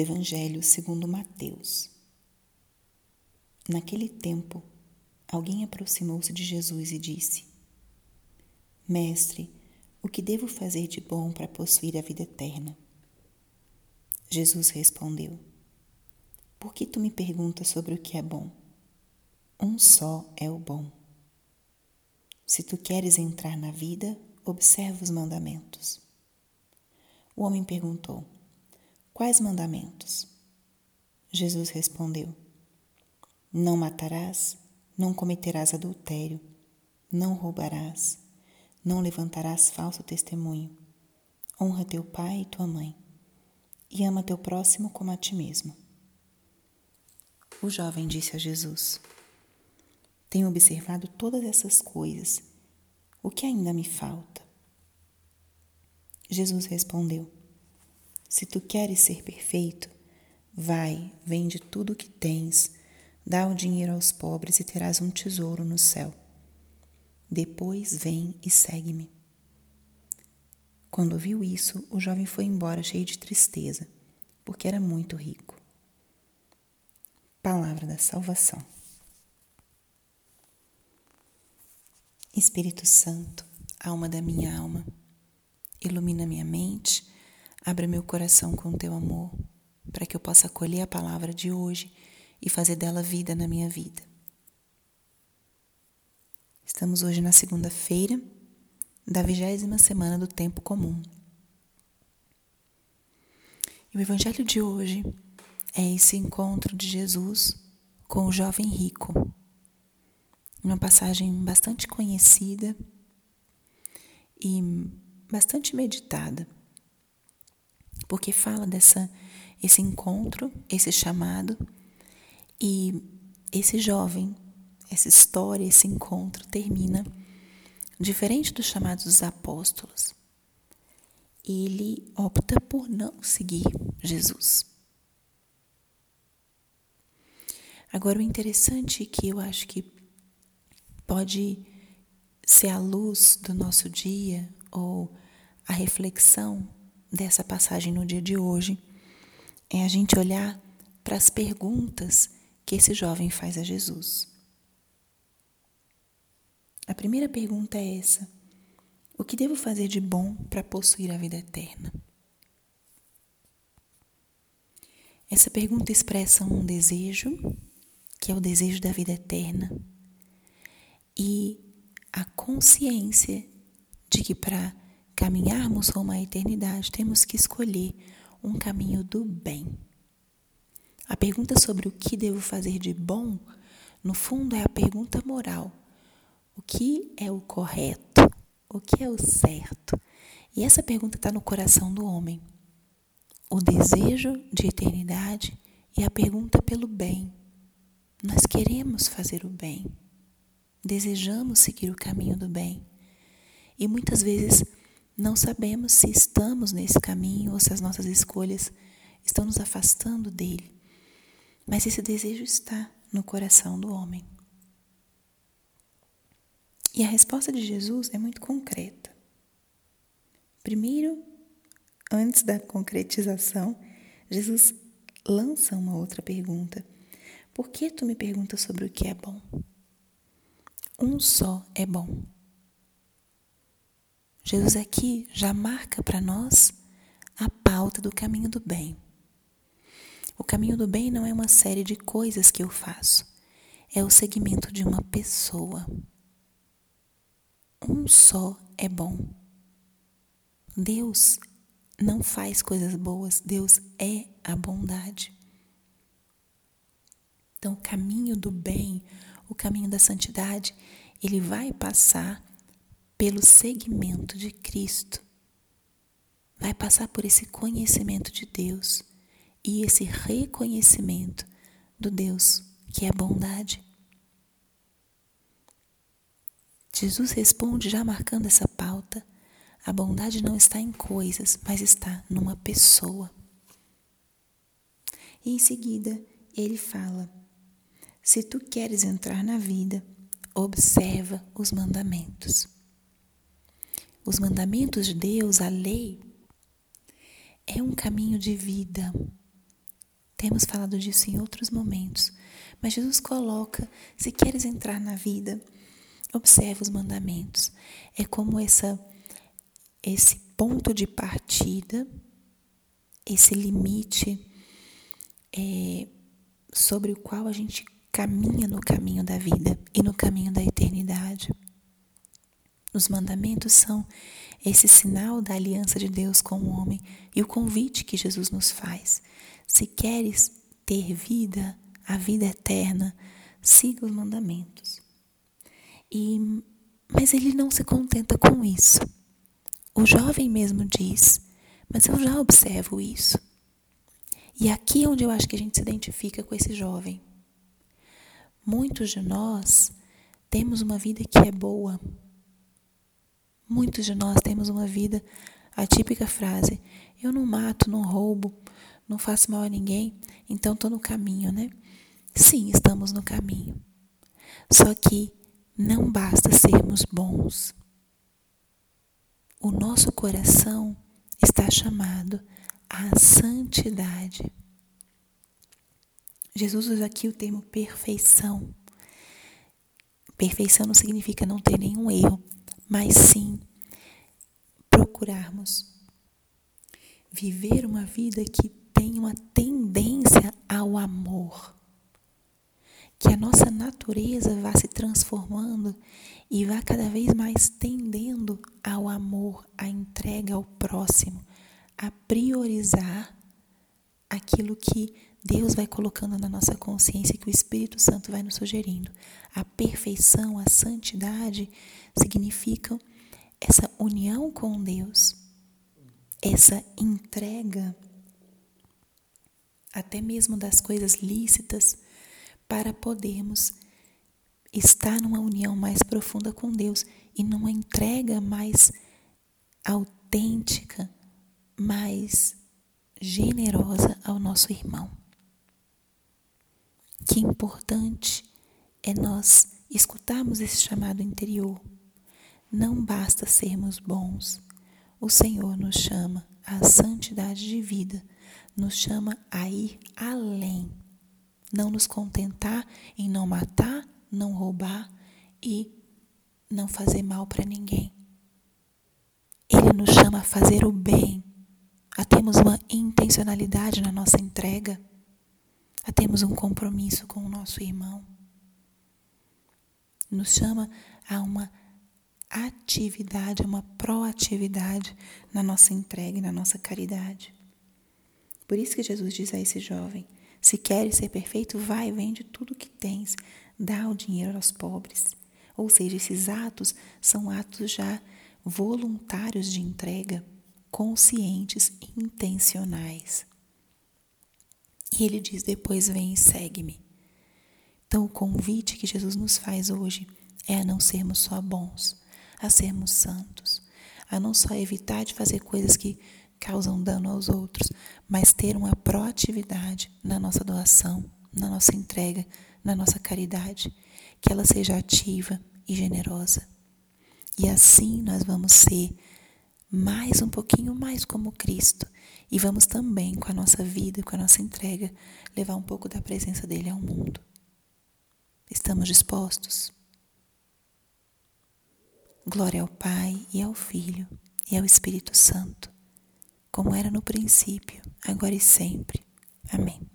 do Evangelho segundo Mateus. Naquele tempo, alguém aproximou-se de Jesus e disse: Mestre, o que devo fazer de bom para possuir a vida eterna? Jesus respondeu: Por que tu me perguntas sobre o que é bom? Um só é o bom. Se tu queres entrar na vida, observa os mandamentos. O homem perguntou: Quais mandamentos? Jesus respondeu: Não matarás, não cometerás adultério, não roubarás, não levantarás falso testemunho. Honra teu pai e tua mãe, e ama teu próximo como a ti mesmo. O jovem disse a Jesus: Tenho observado todas essas coisas. O que ainda me falta? Jesus respondeu: se tu queres ser perfeito, vai, vende tudo o que tens, dá o dinheiro aos pobres e terás um tesouro no céu. Depois vem e segue-me. Quando ouviu isso, o jovem foi embora cheio de tristeza, porque era muito rico. Palavra da Salvação. Espírito Santo, alma da minha alma, ilumina minha mente Abra meu coração com teu amor, para que eu possa acolher a palavra de hoje e fazer dela vida na minha vida. Estamos hoje na segunda-feira da vigésima semana do tempo comum. E o evangelho de hoje é esse encontro de Jesus com o jovem rico. Uma passagem bastante conhecida e bastante meditada porque fala dessa esse encontro, esse chamado e esse jovem, essa história, esse encontro termina diferente dos chamados dos apóstolos. Ele opta por não seguir Jesus. Agora, o interessante é que eu acho que pode ser a luz do nosso dia ou a reflexão dessa passagem no dia de hoje é a gente olhar para as perguntas que esse jovem faz a Jesus. A primeira pergunta é essa: O que devo fazer de bom para possuir a vida eterna? Essa pergunta expressa um desejo, que é o desejo da vida eterna, e a consciência de que para caminharmos rumo à eternidade, temos que escolher um caminho do bem. A pergunta sobre o que devo fazer de bom, no fundo, é a pergunta moral. O que é o correto? O que é o certo? E essa pergunta está no coração do homem. O desejo de eternidade e a pergunta pelo bem. Nós queremos fazer o bem, desejamos seguir o caminho do bem. E muitas vezes não sabemos se estamos nesse caminho ou se as nossas escolhas estão nos afastando dele. Mas esse desejo está no coração do homem. E a resposta de Jesus é muito concreta. Primeiro, antes da concretização, Jesus lança uma outra pergunta. Por que tu me perguntas sobre o que é bom? Um só é bom. Jesus aqui já marca para nós a pauta do caminho do bem. O caminho do bem não é uma série de coisas que eu faço, é o segmento de uma pessoa. Um só é bom. Deus não faz coisas boas, Deus é a bondade. Então, o caminho do bem, o caminho da santidade, ele vai passar pelo seguimento de Cristo. Vai passar por esse conhecimento de Deus e esse reconhecimento do Deus que é bondade. Jesus responde já marcando essa pauta. A bondade não está em coisas, mas está numa pessoa. E em seguida, ele fala: Se tu queres entrar na vida, observa os mandamentos. Os mandamentos de Deus, a lei, é um caminho de vida, Temos falado disso em outros momentos, mas Jesus coloca: se queres entrar na vida, observe os mandamentos. É como essa esse ponto de partida, esse limite é, sobre o qual a gente caminha no caminho da vida e no caminho da eternidade. Os mandamentos são esse sinal da aliança de Deus com o homem e o convite que Jesus nos faz. Se queres ter vida, a vida eterna, siga os mandamentos. E, mas ele não se contenta com isso. O jovem mesmo diz: Mas eu já observo isso. E aqui é onde eu acho que a gente se identifica com esse jovem. Muitos de nós temos uma vida que é boa. Muitos de nós temos uma vida, a típica frase: eu não mato, não roubo, não faço mal a ninguém, então estou no caminho, né? Sim, estamos no caminho. Só que não basta sermos bons. O nosso coração está chamado à santidade. Jesus usa aqui o termo perfeição. Perfeição não significa não ter nenhum erro, mas sim procurarmos viver uma vida que tenha uma tendência ao amor. Que a nossa natureza vá se transformando e vá cada vez mais tendendo ao amor, à entrega ao próximo, a priorizar aquilo que Deus vai colocando na nossa consciência, que o Espírito Santo vai nos sugerindo. A perfeição, a santidade significam essa união com Deus, essa entrega, até mesmo das coisas lícitas, para podermos estar numa união mais profunda com Deus e numa entrega mais autêntica, mais generosa ao nosso irmão. Que importante é nós escutarmos esse chamado interior. Não basta sermos bons. O Senhor nos chama à santidade de vida, nos chama a ir além. Não nos contentar em não matar, não roubar e não fazer mal para ninguém. Ele nos chama a fazer o bem, a termos uma intencionalidade na nossa entrega, a termos um compromisso com o nosso irmão. Nos chama a uma atividade, a uma proatividade na nossa entrega e na nossa caridade. Por isso que Jesus diz a esse jovem: se queres ser perfeito, vai, vende tudo o que tens, dá o dinheiro aos pobres. Ou seja, esses atos são atos já voluntários de entrega, conscientes e intencionais. E ele diz: depois vem e segue-me. Então, o convite que Jesus nos faz hoje é a não sermos só bons, a sermos santos, a não só evitar de fazer coisas que causam dano aos outros, mas ter uma proatividade na nossa doação, na nossa entrega, na nossa caridade, que ela seja ativa e generosa. E assim nós vamos ser mais um pouquinho mais como Cristo e vamos também com a nossa vida, com a nossa entrega, levar um pouco da presença dele ao mundo. Estamos dispostos? Glória ao Pai e ao Filho e ao Espírito Santo, como era no princípio, agora e sempre. Amém.